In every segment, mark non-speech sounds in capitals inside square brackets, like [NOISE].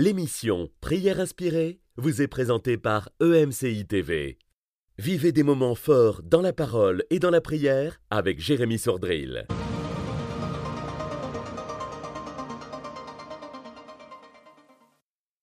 L'émission Prière inspirée vous est présentée par EMCI TV. Vivez des moments forts dans la parole et dans la prière avec Jérémy Sordrill.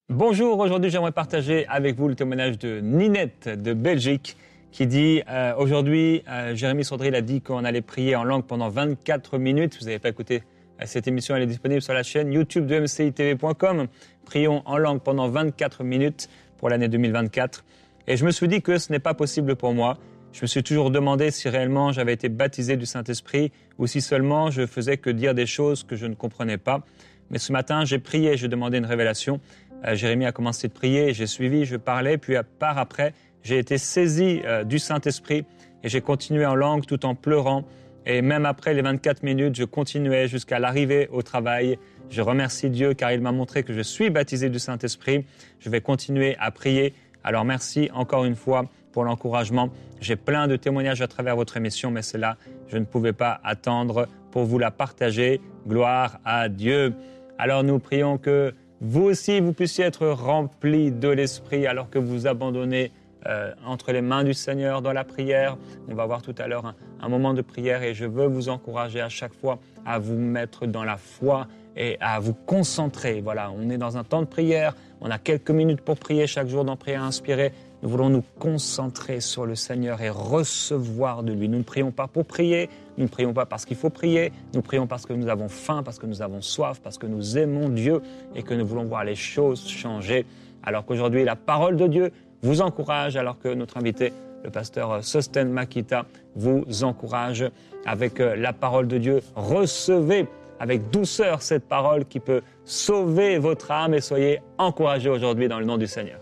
Bonjour, aujourd'hui j'aimerais partager avec vous le témoignage de Ninette de Belgique qui dit euh, aujourd'hui euh, Jérémy Sordrill a dit qu'on allait prier en langue pendant 24 minutes. Vous n'avez pas écouté cette émission, elle est disponible sur la chaîne YouTube de mcitv.com. Prions en langue pendant 24 minutes pour l'année 2024. Et je me suis dit que ce n'est pas possible pour moi. Je me suis toujours demandé si réellement j'avais été baptisé du Saint-Esprit ou si seulement je faisais que dire des choses que je ne comprenais pas. Mais ce matin, j'ai prié, j'ai demandé une révélation. Euh, Jérémie a commencé de prier, j'ai suivi, je parlais, puis par après, j'ai été saisi euh, du Saint-Esprit et j'ai continué en langue tout en pleurant et même après les 24 minutes, je continuais jusqu'à l'arrivée au travail. Je remercie Dieu car il m'a montré que je suis baptisé du Saint-Esprit. Je vais continuer à prier. Alors merci encore une fois pour l'encouragement. J'ai plein de témoignages à travers votre émission, mais c'est là, je ne pouvais pas attendre pour vous la partager. Gloire à Dieu. Alors nous prions que vous aussi, vous puissiez être remplis de l'Esprit alors que vous abandonnez euh, entre les mains du Seigneur dans la prière. On va voir tout à l'heure un, moment de prière et je veux vous encourager à chaque fois à vous mettre dans la foi et à vous concentrer. Voilà, on est dans un temps de prière, on a quelques minutes pour prier chaque jour dans Prière inspirée. Nous voulons nous concentrer sur le Seigneur et recevoir de lui. Nous ne prions pas pour prier, nous ne prions pas parce qu'il faut prier, nous prions parce que nous avons faim, parce que nous avons soif, parce que nous aimons Dieu et que nous voulons voir les choses changer. Alors qu'aujourd'hui, la parole de Dieu vous encourage, alors que notre invité, le pasteur Sosten Makita, vous encourage avec euh, la parole de Dieu. Recevez avec douceur cette parole qui peut sauver votre âme et soyez encouragés aujourd'hui dans le nom du Seigneur.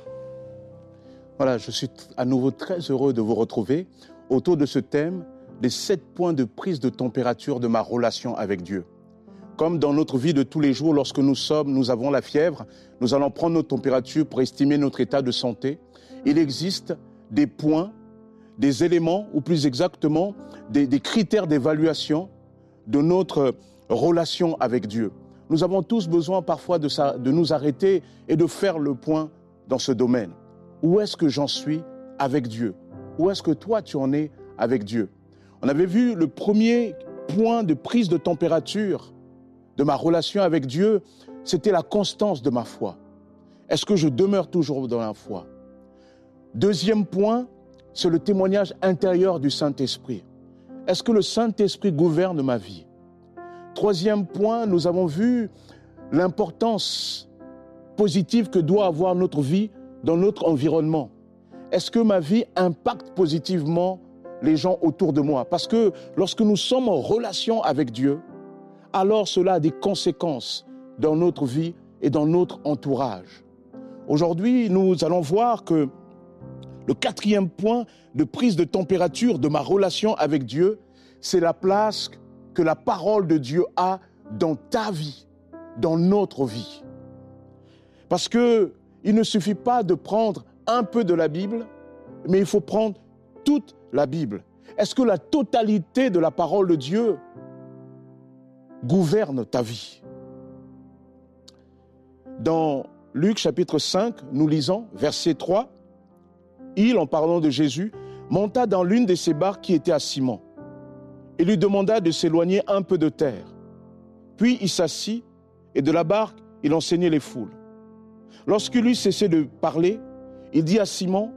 Voilà, je suis à nouveau très heureux de vous retrouver autour de ce thème des sept points de prise de température de ma relation avec Dieu. Comme dans notre vie de tous les jours, lorsque nous sommes, nous avons la fièvre, nous allons prendre notre température pour estimer notre état de santé il existe des points, des éléments, ou plus exactement, des, critères d'évaluation de notre relation avec Dieu. Nous avons tous besoin parfois de, nous arrêter et de faire le point dans ce domaine. Où est-ce que j'en suis avec Dieu? Où est-ce que toi tu en es avec Dieu? On avait vu le premier point de prise de température de ma relation avec Dieu, c'était la constance de ma foi. Est-ce que je demeure toujours dans la foi? Deuxième point, c'est le témoignage intérieur du Saint-Esprit. Est-ce que le Saint-Esprit gouverne ma vie? Troisième point, nous avons vu l'importance positive que doit avoir notre vie dans notre environnement. Est-ce que ma vie impacte positivement les gens autour de moi? Parce que lorsque nous sommes en relation avec Dieu, alors cela a des conséquences dans notre vie et dans notre entourage. Aujourd'hui, nous allons voir que le quatrième point de prise de température de ma relation avec Dieu, c'est la place que la parole de Dieu a dans ta vie, dans notre vie. Parce que il ne suffit pas de prendre un peu de la Bible, mais il faut prendre toute la Bible. Est-ce que la totalité de la parole de Dieu gouverne ta vie? Dans Luc chapitre 5, nous lisons verset 3, il, en parlant de Jésus, monta dans l'une de ses barques qui était à Simon et lui demanda de s'éloigner un peu de terre. Puis il s'assit et de la barque, il enseignait les foules. Lorsqu'il lui cessait de parler, il dit à Simon,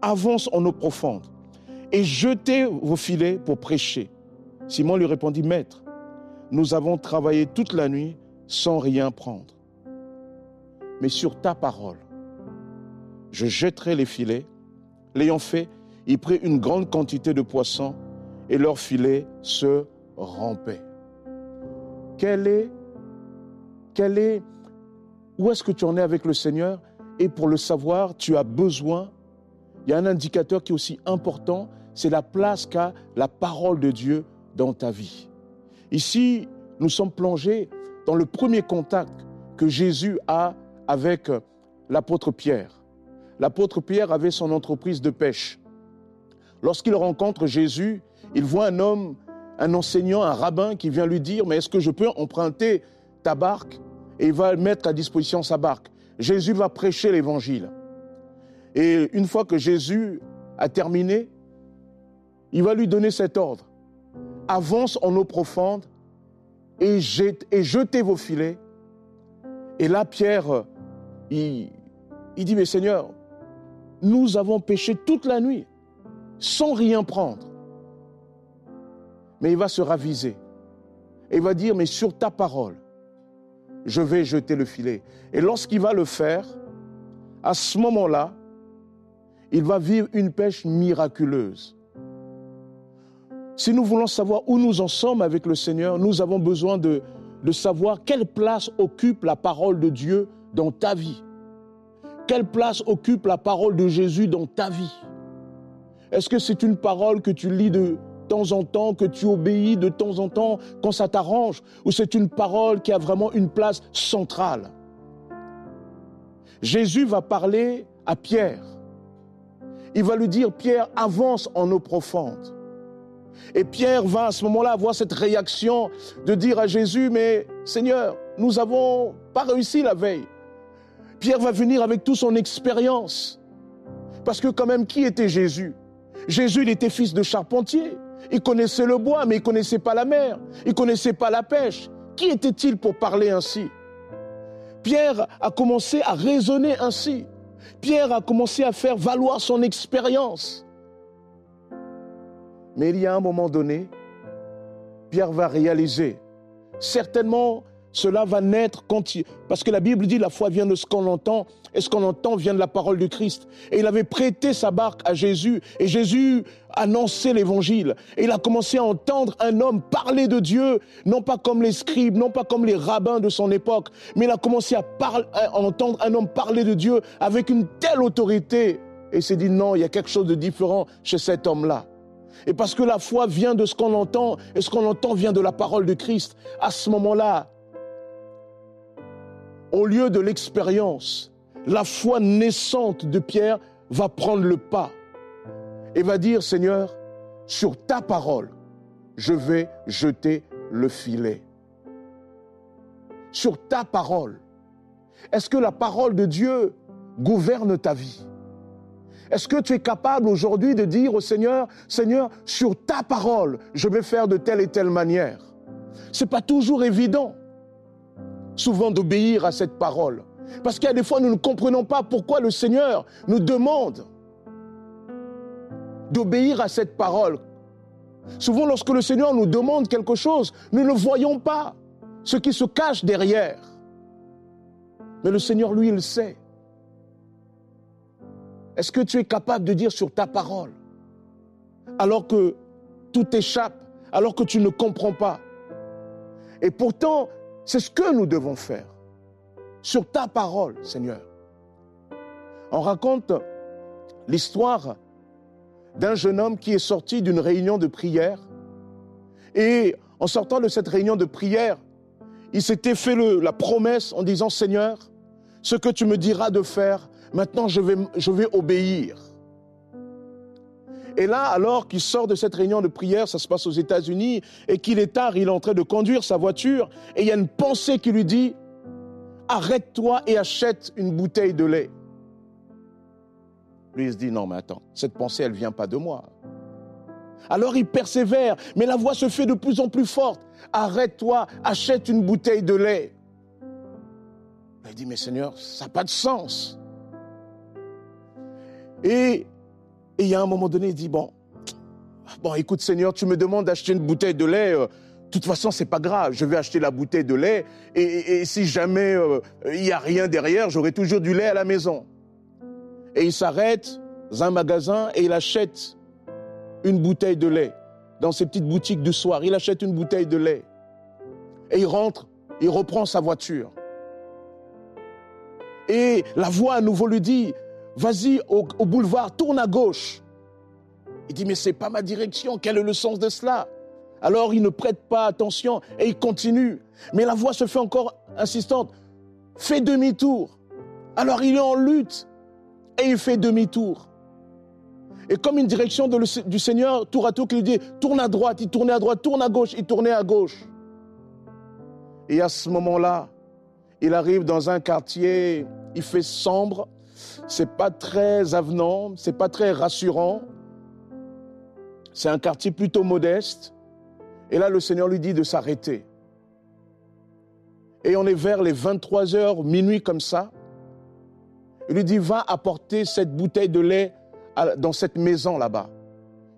avance en eau profonde et jetez vos filets pour prêcher. Simon lui répondit, Maître, nous avons travaillé toute la nuit sans rien prendre. Mais sur ta parole, je jetterai les filets L'ayant fait, il prit une grande quantité de poissons et leur filet se rompait. Quel est, quel est, où est-ce que tu en es avec le Seigneur? Et pour le savoir, tu as besoin, il y a un indicateur qui est aussi important, c'est la place qu'a la parole de Dieu dans ta vie. Ici, nous sommes plongés dans le premier contact que Jésus a avec l'apôtre Pierre l'apôtre Pierre avait son entreprise de pêche. Lorsqu'il rencontre Jésus, il voit un homme, un enseignant, un rabbin qui vient lui dire, mais est-ce que je peux emprunter ta barque? Et il va mettre à disposition sa barque. Jésus va prêcher l'évangile. Et une fois que Jésus a terminé, il va lui donner cet ordre. Avance en eau profonde et, jetez vos filets. Et là, Pierre, il, il dit, mais Seigneur, nous avons péché toute la nuit sans rien prendre. Mais il va se raviser. Et il va dire, mais sur ta parole, je vais jeter le filet. Et lorsqu'il va le faire, à ce moment-là, il va vivre une pêche miraculeuse. Si nous voulons savoir où nous en sommes avec le Seigneur, nous avons besoin de, de savoir quelle place occupe la parole de Dieu dans ta vie. Quelle place occupe la parole de Jésus dans ta vie? Est-ce que c'est une parole que tu lis de temps en temps, que tu obéis de temps en temps quand ça t'arrange Ou c'est une parole qui a vraiment une place centrale? Jésus va parler à Pierre il va lui dire, Pierre, avance en eau profonde. Et Pierre va à ce moment-là avoir cette réaction de dire à Jésus, mais Seigneur, nous n'avons pas réussi la veille. Pierre va venir avec toute son expérience. Parce que quand même, qui était Jésus? Jésus, il était fils de charpentier. Il connaissait le bois, mais il connaissait pas la mer. Il connaissait pas la pêche. Qui était-il pour parler ainsi? Pierre a commencé à raisonner ainsi. Pierre a commencé à faire valoir son expérience. Mais il y a un moment donné, Pierre va réaliser, certainement cela va naître quand il... Parce que la Bible dit la foi vient de ce qu'on entend, et ce qu'on entend vient de la parole de Christ. Et il avait prêté sa barque à Jésus, et Jésus annonçait l'évangile. Et il a commencé à entendre un homme parler de Dieu, non pas comme les scribes, non pas comme les rabbins de son époque, mais il a commencé à, à entendre un homme parler de Dieu avec une telle autorité. Et il s'est dit non, il y a quelque chose de différent chez cet homme-là. Et parce que la foi vient de ce qu'on entend, et ce qu'on entend vient de la parole de Christ, à ce moment-là, au lieu de l'expérience, la foi naissante de Pierre va prendre le pas et va dire, Seigneur, sur ta parole, je vais jeter le filet. Sur ta parole. Est-ce que la parole de Dieu gouverne ta vie? Est-ce que tu es capable aujourd'hui de dire au Seigneur, Seigneur, sur ta parole, je vais faire de telle et telle manière? Ce n'est pas toujours évident souvent d'obéir à cette parole. Parce qu'il y a des fois, nous ne comprenons pas pourquoi le Seigneur nous demande d'obéir à cette parole. Souvent, lorsque le Seigneur nous demande quelque chose, nous ne voyons pas ce qui se cache derrière. Mais le Seigneur, lui, il sait. Est-ce que tu es capable de dire sur ta parole, alors que tout échappe, alors que tu ne comprends pas? Et pourtant, c'est ce que nous devons faire. Sur ta parole, Seigneur. On raconte l'histoire d'un jeune homme qui est sorti d'une réunion de prière. Et en sortant de cette réunion de prière, il s'était fait la promesse en disant, Seigneur, ce que tu me diras de faire, maintenant je vais, je vais obéir. Et là, alors qu'il sort de cette réunion de prière, ça se passe aux États-Unis, et qu'il est tard, il est en train de conduire sa voiture, et il y a une pensée qui lui dit, arrête-toi et achète une bouteille de lait. Lui, il se dit, non, mais attends, cette pensée, elle ne vient pas de moi. Alors il persévère, mais la voix se fait de plus en plus forte. Arrête-toi, achète une bouteille de lait. Il dit, mais Seigneur, ça n'a pas de sens. Et et il y a un moment donné, il dit, bon, bon, écoute Seigneur, tu me demandes d'acheter une bouteille de lait. Euh, de toute façon, c'est pas grave. Je vais acheter la bouteille de lait. Et, si jamais euh, il n'y a rien derrière, j'aurai toujours du lait à la maison. Et il s'arrête dans un magasin et il achète une bouteille de lait. Dans ses petites boutiques du soir, il achète une bouteille de lait. Et il rentre, il reprend sa voiture. Et la voix à nouveau lui dit, vas-y au, boulevard, tourne à gauche. Il dit, mais c'est pas ma direction, quel est le sens de cela? Alors il ne prête pas attention et il continue. Mais la voix se fait encore insistante, fais demi-tour. Alors il est en lutte et il fait demi-tour. Et comme une direction du Seigneur, tour à tour, qui lui dit, tourne à droite, il tournait à droite, tourne à gauche, il tournait à gauche. Et à ce moment-là, il arrive dans un quartier il fait sombre, c'est pas très avenant, c'est pas très rassurant. C'est un quartier plutôt modeste. Et là, le Seigneur lui dit de s'arrêter. Et on est vers les 23 heures, minuit comme ça. Il lui dit, va apporter cette bouteille de lait dans cette maison là-bas.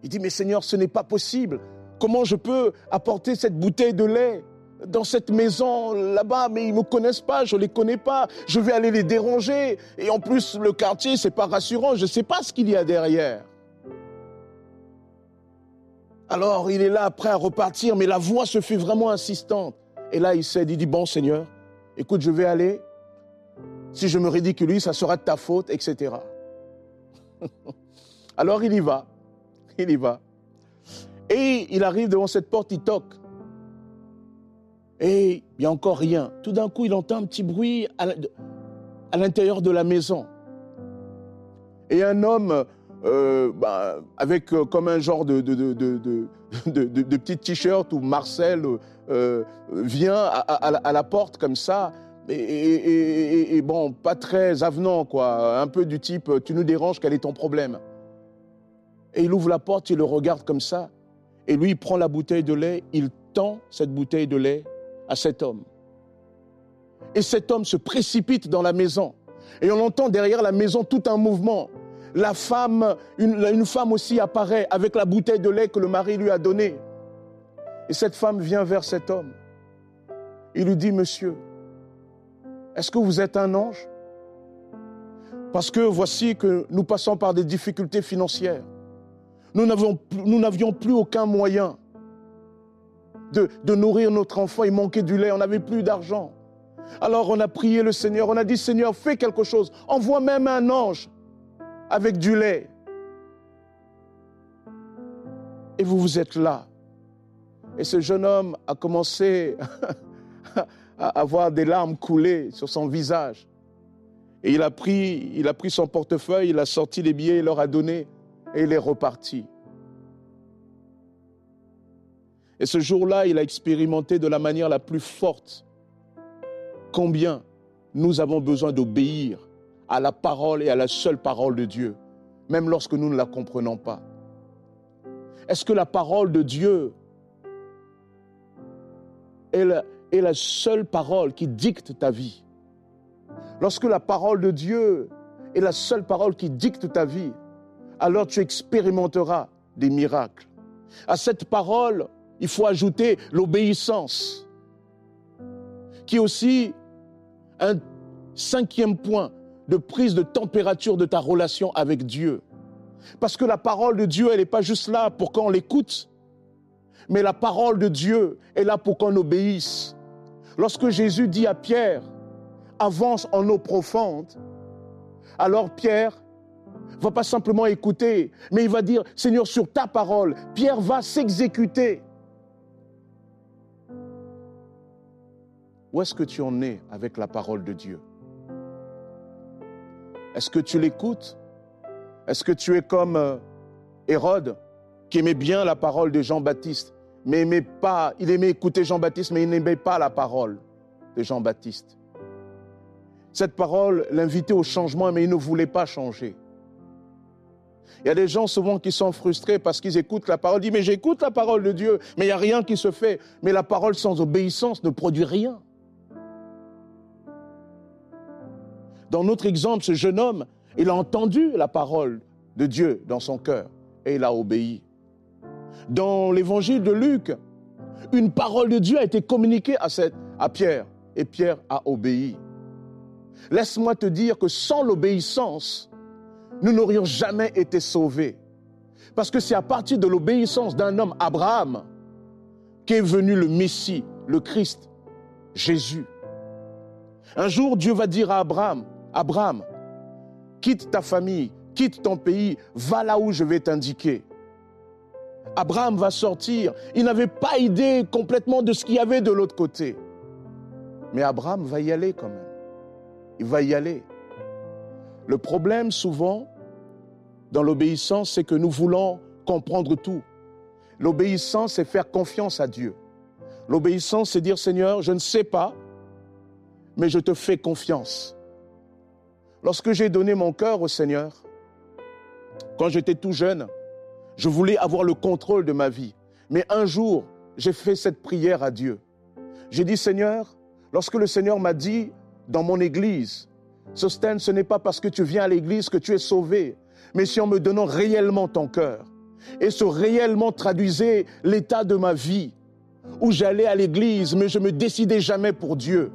Il dit, mais Seigneur, ce n'est pas possible. Comment je peux apporter cette bouteille de lait? Dans cette maison là-bas, mais ils me connaissent pas, je les connais pas, je vais aller les déranger. Et en plus, le quartier, c'est pas rassurant, je sais pas ce qu'il y a derrière. Alors il est là après à repartir, mais la voix se fait vraiment insistante. Et là, il s'est dit, dit, bon Seigneur, écoute, je vais aller. Si je me ridiculise, ça sera de ta faute, etc. [LAUGHS] Alors il y va, il y va. Et il arrive devant cette porte, il toque. Et il n'y a encore rien. Tout d'un coup, il entend un petit bruit à l'intérieur de la maison. Et un homme euh, bah, avec euh, comme un genre de, de, de, petit t-shirt où Marcel euh, vient à, la porte comme ça. Et, et, bon, pas très avenant, quoi. Un peu du type, tu nous déranges, quel est ton problème? Et il ouvre la porte, il le regarde comme ça. Et lui, il prend la bouteille de lait, il tend cette bouteille de lait à cet homme. Et cet homme se précipite dans la maison. Et on entend derrière la maison tout un mouvement. La femme, une, femme aussi apparaît avec la bouteille de lait que le mari lui a donnée. Et cette femme vient vers cet homme. Il lui dit, monsieur, est-ce que vous êtes un ange? Parce que voici que nous passons par des difficultés financières. Nous n'avions plus aucun moyen de, nourrir notre enfant. Il manquait du lait, on n'avait plus d'argent. Alors on a prié le Seigneur, on a dit Seigneur, fais quelque chose. Envoie même un ange avec du lait. Et vous, vous êtes là. Et ce jeune homme a commencé [LAUGHS] à avoir des larmes coulées sur son visage. Et il a pris, il a pris son portefeuille, il a sorti les billets, il leur a donné et il est reparti. Et ce jour-là, il a expérimenté de la manière la plus forte combien nous avons besoin d'obéir à la parole et à la seule parole de Dieu, même lorsque nous ne la comprenons pas. Est-ce que la parole de Dieu est la, seule parole qui dicte ta vie? Lorsque la parole de Dieu est la seule parole qui dicte ta vie, alors tu expérimenteras des miracles. À cette parole, il faut ajouter l'obéissance, qui est aussi un cinquième point de prise de température de ta relation avec Dieu. Parce que la parole de Dieu, elle n'est pas juste là pour qu'on l'écoute, mais la parole de Dieu est là pour qu'on obéisse. Lorsque Jésus dit à Pierre, avance en eau profonde, alors Pierre va pas simplement écouter, mais il va dire, Seigneur, sur ta parole, Pierre va s'exécuter. Où est-ce que tu en es avec la parole de Dieu? Est-ce que tu l'écoutes? Est-ce que tu es comme euh, Hérode qui aimait bien la parole de Jean-Baptiste, mais aimait pas, il aimait écouter Jean-Baptiste, mais il n'aimait pas la parole de Jean-Baptiste? Cette parole l'invitait au changement, mais il ne voulait pas changer. Il y a des gens souvent qui sont frustrés parce qu'ils écoutent la parole, disent mais j'écoute la parole de Dieu, mais il n'y a rien qui se fait. Mais la parole sans obéissance ne produit rien. Dans notre exemple, ce jeune homme, il a entendu la parole de Dieu dans son cœur et il a obéi. Dans l'évangile de Luc, une parole de Dieu a été communiquée à, Pierre et Pierre a obéi. Laisse-moi te dire que sans l'obéissance, nous n'aurions jamais été sauvés. Parce que c'est à partir de l'obéissance d'un homme, Abraham, qu'est venu le Messie, le Christ, Jésus. Un jour, Dieu va dire à Abraham, Abraham, quitte ta famille, quitte ton pays, va là où je vais t'indiquer. Abraham va sortir. Il n'avait pas idée complètement de ce qu'il y avait de l'autre côté. Mais Abraham va y aller quand même. Il va y aller. Le problème souvent dans l'obéissance, c'est que nous voulons comprendre tout. L'obéissance, c'est faire confiance à Dieu. L'obéissance, c'est dire Seigneur, je ne sais pas, mais je te fais confiance. Lorsque j'ai donné mon cœur au Seigneur, quand j'étais tout jeune, je voulais avoir le contrôle de ma vie. Mais un jour, j'ai fait cette prière à Dieu. J'ai dit, Seigneur, lorsque le Seigneur m'a dit dans mon église, Sosten, ce n'est pas parce que tu viens à l'église que tu es sauvé, mais si en me donnant réellement ton cœur. Et ce réellement traduisait l'état de ma vie, où j'allais à l'église, mais je me décidais jamais pour Dieu.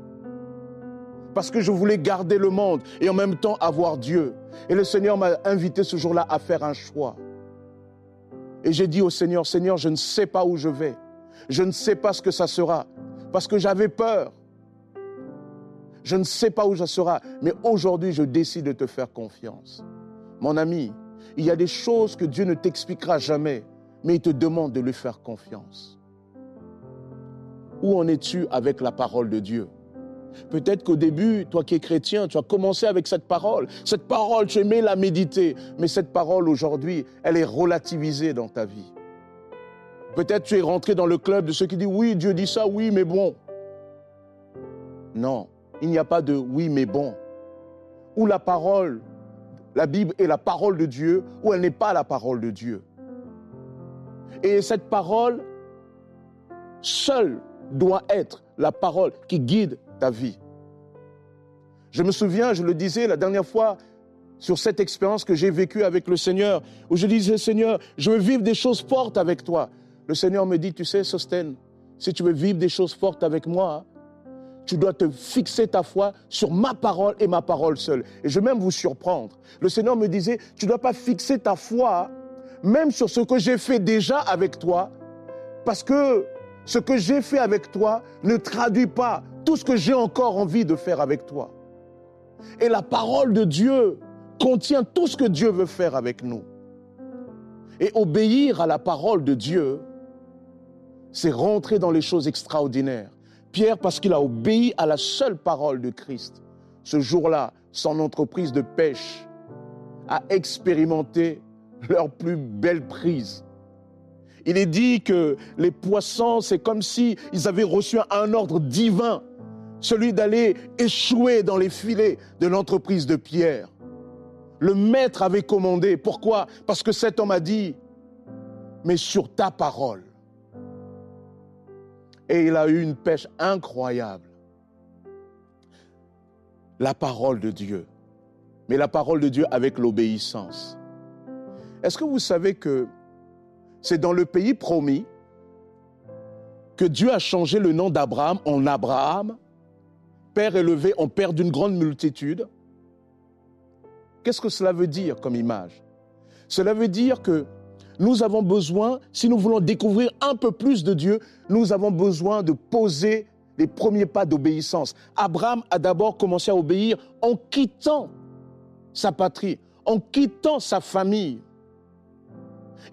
Parce que je voulais garder le monde et en même temps avoir Dieu. Et le Seigneur m'a invité ce jour-là à faire un choix. Et j'ai dit au Seigneur, Seigneur, je ne sais pas où je vais. Je ne sais pas ce que ça sera. Parce que j'avais peur. Je ne sais pas où ça sera. Mais aujourd'hui, je décide de te faire confiance. Mon ami, il y a des choses que Dieu ne t'expliquera jamais, mais il te demande de lui faire confiance. Où en es-tu avec la parole de Dieu? Peut-être qu'au début, toi qui es chrétien, tu as commencé avec cette parole. Cette parole, tu aimais la méditer. Mais cette parole, aujourd'hui, elle est relativisée dans ta vie. Peut-être tu es rentré dans le club de ceux qui disent oui, Dieu dit ça, oui, mais bon. Non, il n'y a pas de oui, mais bon. Ou la parole, la Bible est la parole de Dieu, ou elle n'est pas la parole de Dieu. Et cette parole, seule, doit être la parole qui guide ta vie. Je me souviens, je le disais la dernière fois, sur cette expérience que j'ai vécue avec le Seigneur, où je disais, Seigneur, je veux vivre des choses fortes avec toi. Le Seigneur me dit, tu sais, Sosten, si tu veux vivre des choses fortes avec moi, tu dois te fixer ta foi sur ma parole et ma parole seule. Et je vais même vous surprendre. Le Seigneur me disait, tu ne dois pas fixer ta foi même sur ce que j'ai fait déjà avec toi, parce que ce que j'ai fait avec toi ne traduit pas tout ce que j'ai encore envie de faire avec toi. Et la parole de Dieu contient tout ce que Dieu veut faire avec nous. Et obéir à la parole de Dieu, c'est rentrer dans les choses extraordinaires. Pierre, parce qu'il a obéi à la seule parole de Christ, ce jour-là, son entreprise de pêche a expérimenté leur plus belle prise. Il est dit que les poissons, c'est comme si avaient reçu un ordre divin celui d'aller échouer dans les filets de l'entreprise de Pierre. Le maître avait commandé. Pourquoi? Parce que cet homme a dit, mais sur ta parole. Et il a eu une pêche incroyable. La parole de Dieu. Mais la parole de Dieu avec l'obéissance. Est-ce que vous savez que c'est dans le pays promis que Dieu a changé le nom d'Abraham en Abraham? Père élevé en Père d'une grande multitude. Qu'est-ce que cela veut dire comme image? Cela veut dire que nous avons besoin, si nous voulons découvrir un peu plus de Dieu, nous avons besoin de poser les premiers pas d'obéissance. Abraham a d'abord commencé à obéir en quittant sa patrie, en quittant sa famille.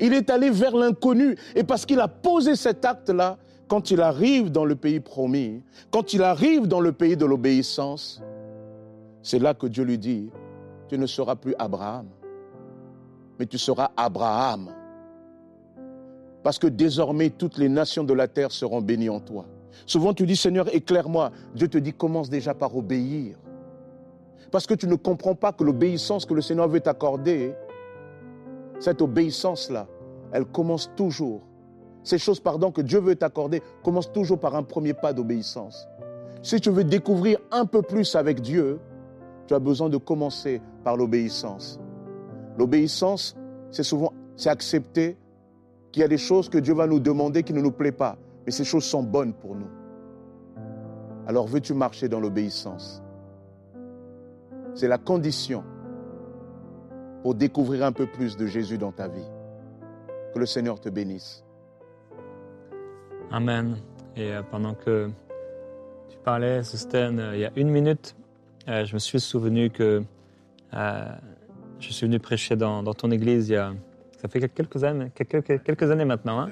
Il est allé vers l'inconnu et parce qu'il a posé cet acte-là, quand il arrive dans le pays promis, quand il arrive dans le pays de l'obéissance, c'est là que Dieu lui dit, tu ne seras plus Abraham, mais tu seras Abraham. Parce que désormais toutes les nations de la terre seront bénies en toi. Souvent tu dis, Seigneur, éclaire-moi. Dieu te dit, commence déjà par obéir. Parce que tu ne comprends pas que l'obéissance que le Seigneur veut t'accorder, cette obéissance-là, elle commence toujours ces choses, pardon, que Dieu veut t'accorder commencent toujours par un premier pas d'obéissance. Si tu veux découvrir un peu plus avec Dieu, tu as besoin de commencer par l'obéissance. L'obéissance, c'est souvent, c'est accepter qu'il y a des choses que Dieu va nous demander qui ne nous plaisent pas, mais ces choses sont bonnes pour nous. Alors veux-tu marcher dans l'obéissance? C'est la condition pour découvrir un peu plus de Jésus dans ta vie. Que le Seigneur te bénisse. Amen. Et euh, pendant que tu parlais, Sosten, euh, il y a une minute, euh, je me suis souvenu que je suis venu prêcher dans, ton église il y a, ça fait quelques années, quelques, années maintenant. Hein.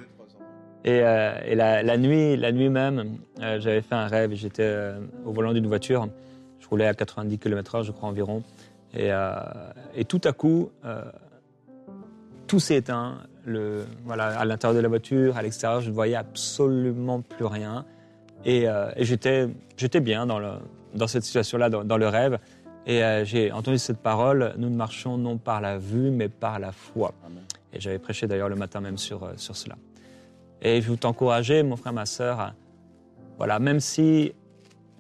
Et, la, nuit, la nuit même, j'avais fait un rêve. J'étais au volant d'une voiture. Je roulais à 90 km/h, je crois environ. Et tout à coup, tout s'est éteint voilà, à l'intérieur de la voiture, à l'extérieur, je ne voyais absolument plus rien. Et, euh, j'étais, j'étais bien dans, le, dans cette situation-là, dans, le rêve. Et euh, j'ai entendu cette parole, nous ne marchons non par la vue, mais par la foi. Et j'avais prêché d'ailleurs le matin même sur, euh, sur cela. Et je veux t'encourager, mon frère, ma sœur, à- voilà, même si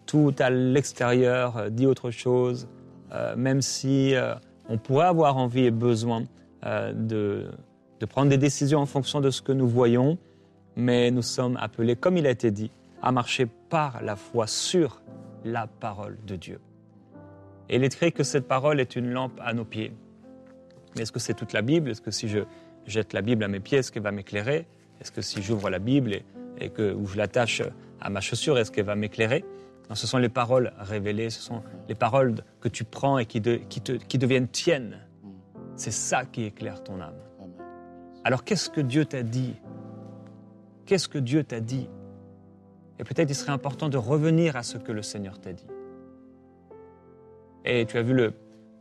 tout à l'extérieur dit autre chose, même si on pourrait avoir envie et besoin de, de prendre des décisions en fonction de ce que nous voyons, mais nous sommes appelés, comme il a été dit, à marcher par la foi sur la parole de Dieu. Et il est écrit que cette parole est une lampe à nos pieds. Mais est-ce que c'est toute la Bible? Est-ce que si je jette la Bible à mes pieds, est-ce qu'elle va m'éclairer? Est-ce que si j'ouvre la Bible et, que, ou je l'attache à ma chaussure, est-ce qu'elle va m'éclairer? Non, Ce sont les paroles révélées, ce sont les paroles que tu prends et qui, te- qui deviennent tiennes. C'est ça qui éclaire ton âme. Alors qu'est-ce que Dieu t'a dit? Qu'est-ce que Dieu t'a dit? Et peut-être il serait important de revenir à ce que le Seigneur t'a dit. Et tu as vu le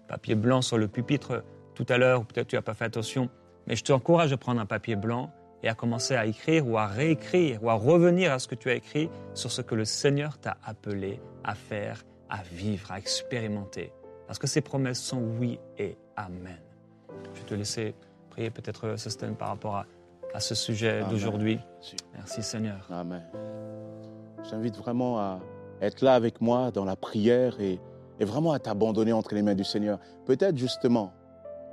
papier blanc sur le pupitre tout à l'heure, ou peut-être tu n'as pas fait attention, mais je t'encourage à prendre un papier blanc et à commencer à écrire ou à réécrire ou à revenir à ce que tu as écrit sur ce que le Seigneur t'a appelé à faire, à vivre, à expérimenter. Parce que ses promesses sont oui et amen. Je vais te laisser prier peut-être, Sostène, par rapport à, à ce sujet d'aujourd'hui. Merci. Seigneur. Amen. J'invite vraiment à être là avec moi dans la prière et, et vraiment à t'abandonner entre les mains du Seigneur. Peut-être justement,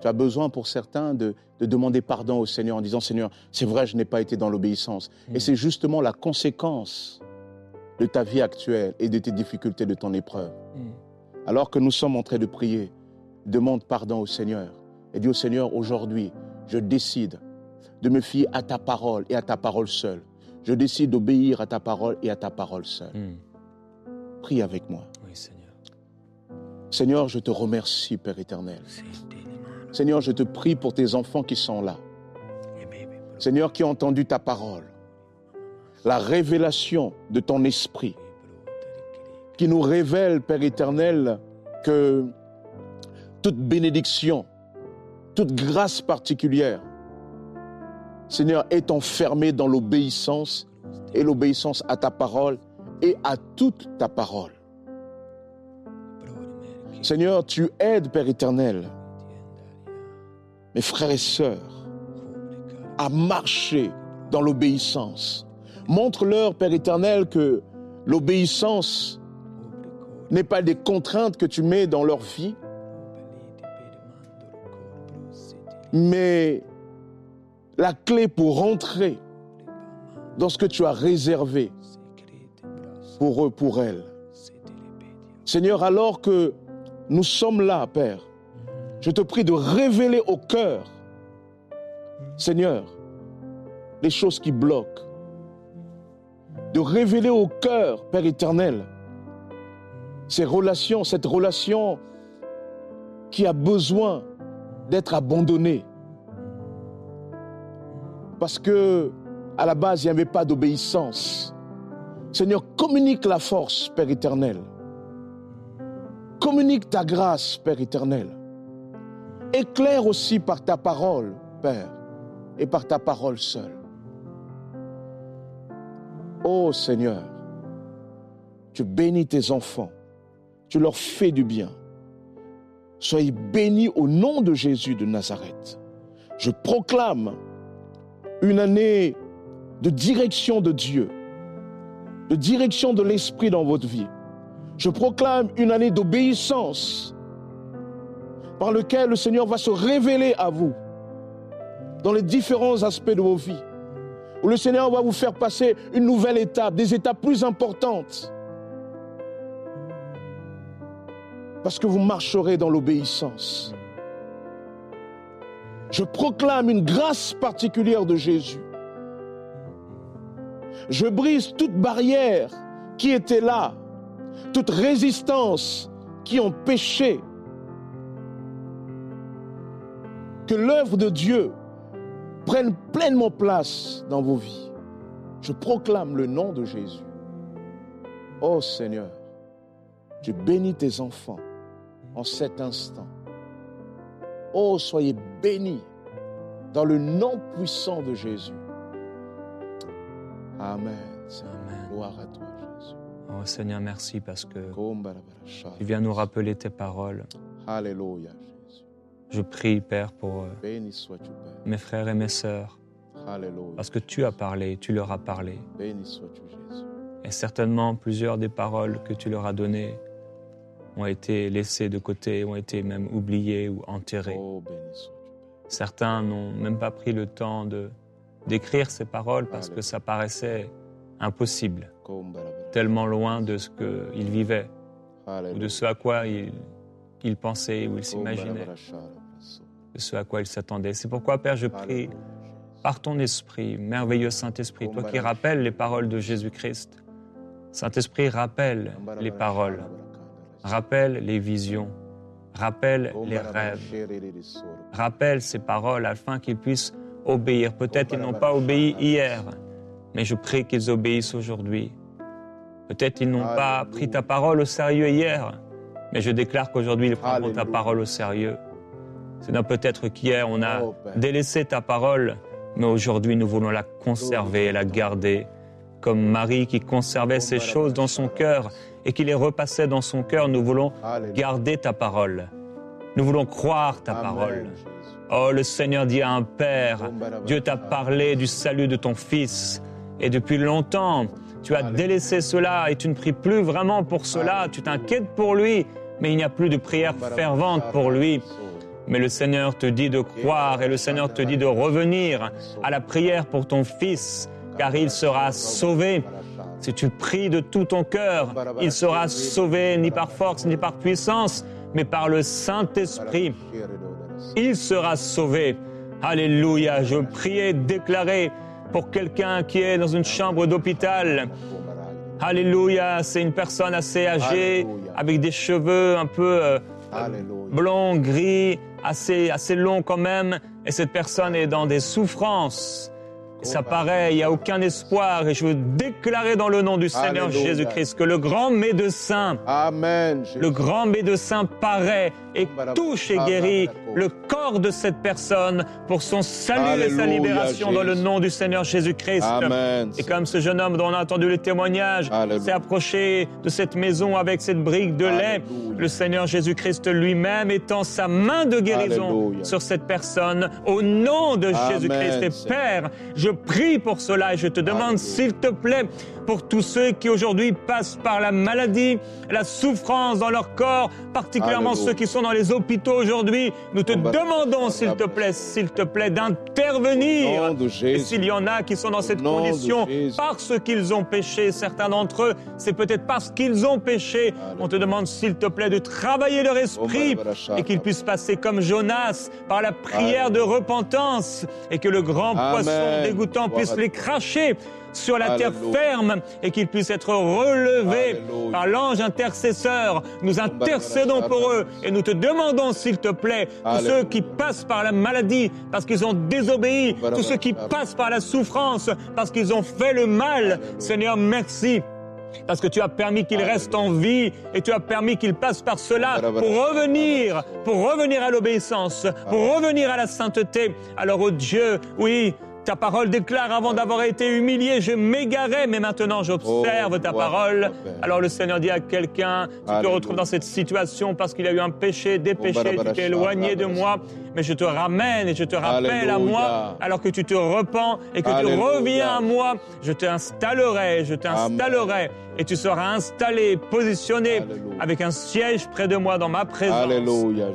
tu as besoin pour certains de, de demander pardon au Seigneur en disant Seigneur, c'est vrai, je n'ai pas été dans l'obéissance. Mm. Et c'est justement la conséquence de ta vie actuelle et de tes difficultés, de ton épreuve. Mm. Alors que nous sommes en train de prier, demande pardon au Seigneur et dis au Seigneur, aujourd'hui, je décide de me fier à ta parole et à ta parole seule. Je décide d'obéir à ta parole et à ta parole seule. Mm. Prie avec moi. Oui Seigneur. Seigneur, je te remercie, Père éternel. Seigneur, je te prie pour tes enfants qui sont là. Seigneur, qui ont entendu ta parole. La révélation de ton esprit qui nous révèle, Père éternel, que toute bénédiction, toute grâce particulière, Seigneur, est enfermée dans l'obéissance et l'obéissance à ta parole et à toute ta parole. Seigneur, tu aides, Père éternel, mes frères et sœurs à marcher dans l'obéissance. Montre-leur, Père éternel, que l'obéissance n'est pas des contraintes que tu mets dans leur vie, mais la clé pour rentrer dans ce que tu as réservé pour eux, pour elles. Seigneur, alors que nous sommes là, Père, je te prie de révéler au cœur, Seigneur, les choses qui bloquent. De révéler au cœur, Père éternel, ces relations, cette relation qui a besoin d'être abandonnée. Parce que, à la base, il n'y avait pas d'obéissance. Seigneur, communique la force, Père éternel. Communique ta grâce, Père éternel. Éclaire aussi par ta parole, Père, et par ta parole seule. Ô Seigneur, tu bénis tes enfants, tu leur fais du bien. Soyez bénis au nom de Jésus de Nazareth. Je proclame une année de direction de Dieu, de direction de l'Esprit dans votre vie. Je proclame une année d'obéissance par lequel le Seigneur va se révéler à vous dans les différents aspects de vos vies. Où le Seigneur va vous faire passer une nouvelle étape, des étapes plus importantes. Parce que vous marcherez dans l'obéissance. Je proclame une grâce particulière de Jésus. Je brise toute barrière qui était là, toute résistance qui empêchait que l'œuvre de Dieu prenne pleinement place dans vos vies. Je proclame le nom de Jésus. Oh Seigneur, tu bénis tes enfants en cet instant. Oh, soyez bénis dans le nom puissant de Jésus. Amen. Gloire à toi, Jésus. Oh Seigneur, merci parce que tu viens nous rappeler tes paroles. Alléluia, Jésus. Je prie, Père, pour euh, Père. mes frères et mes sœurs, Alléluia. parce que tu as parlé, tu leur as parlé. Béni sois-tu, Jésus. Et certainement, plusieurs des paroles que tu leur as données ont été laissées de côté, ont été même oubliées ou enterrées. Oh. Certains n'ont même pas pris le temps de d'écrire ces paroles parce que ça paraissait impossible, tellement loin de ce qu'ils vivaient ou de ce à quoi ils, ils pensaient ou ils s'imaginaient, de ce à quoi ils s'attendaient. C'est pourquoi, Père, je prie par ton esprit, merveilleux Saint-Esprit, toi qui rappelles les paroles de Jésus-Christ. Saint-Esprit, rappelle les paroles. Rappelle les visions, rappelle les rêves, rappelle ces paroles afin qu'ils puissent obéir. Peut-être ils n'ont pas obéi hier, mais je prie qu'ils obéissent aujourd'hui. Peut-être ils n'ont pas pris ta parole au sérieux hier, mais je déclare qu'aujourd'hui ils prendront ta parole au sérieux. Seigneur, peut-être qu'hier on a Oh, délaissé ta parole, mais aujourd'hui nous voulons la conserver et la garder. Comme Marie qui conservait ces choses dans son cœur et qui les repassait dans son cœur, nous voulons Alléluia. garder ta parole. Nous voulons croire ta Amen, parole. Oh, le Seigneur dit à un père, Dieu t'a parlé du salut de ton fils. Et depuis longtemps, tu as Alléluia. délaissé cela et tu ne pries plus vraiment pour cela. Tu t'inquiètes pour lui, mais il n'y a plus de prière fervente pour lui. Mais le Seigneur te dit de croire et le Seigneur te dit de revenir à la prière pour ton fils, car il sera sauvé. Si tu pries de tout ton cœur, il sera sauvé ni par force ni par puissance, mais par le Saint-Esprit. Il sera sauvé. Alléluia. Je priais, déclarer pour quelqu'un qui est dans une chambre d'hôpital. Alléluia. C'est une personne assez âgée, avec des cheveux un peu euh, blonds, gris, assez, assez longs quand même. Et cette personne est dans des souffrances. Ça paraît, il n'y a aucun espoir. Et je veux déclarer dans le nom du Seigneur. Jésus-Christ que le grand médecin Amen. Le grand médecin paraît et touche et guérit le corps de cette personne pour son salut et sa libération dans le nom du Seigneur Jésus-Christ. Et comme ce jeune homme dont on a entendu le témoignage s'est approché de cette maison avec cette brique de lait, Alléluia. le Seigneur Jésus-Christ lui-même étend sa main de guérison Alléluia. sur cette personne au nom de Jésus-Christ. Et. Père, je prie pour cela et je te demande, s'il te plaît, pour tous ceux qui aujourd'hui passent par la maladie, la souffrance dans leur corps, particulièrement Alléluia. ceux qui sont dans les hôpitaux aujourd'hui, nous te demandons, s'il te plaît, s'il te plaît, d'intervenir. Et s'il y en a qui sont dans cette condition parce qu'ils ont péché, certains d'entre eux, c'est peut-être parce qu'ils ont péché. On te demande, s'il te plaît, de travailler leur esprit et qu'ils puissent passer comme Jonas par la prière de repentance et que le grand Amen. poisson dégoûtant puisse les cracher sur la terre ferme et qu'ils puissent être relevés Alléluia. par l'ange intercesseur. Nous intercédons pour eux et nous te demandons, s'il te plaît, tous ceux qui passent par la maladie parce qu'ils ont désobéi, tous ceux qui passent par la souffrance parce qu'ils ont fait le mal. Seigneur, merci. Parce que tu as permis qu'ils Alléluia. restent en vie et tu as permis qu'ils passent par cela pour revenir, pour revenir à l'obéissance, pour revenir à la sainteté. Alors, oh Dieu, oui, ta parole déclare avant d'avoir été humilié, je m'égarais, mais maintenant j'observe Oh, ta parole. Alors le Seigneur dit à quelqu'un, tu te retrouves dans cette situation parce qu'il y a eu un péché, des Oh, péchés, tu t'es éloigné de moi, mais je te ramène et je te rappelle à moi, alors que tu te repens et que tu reviens à moi, je t'installerai, je t'installerai et tu seras installé, positionné avec un siège près de moi dans ma présence.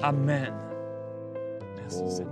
Amen. Merci Oh, Seigneur.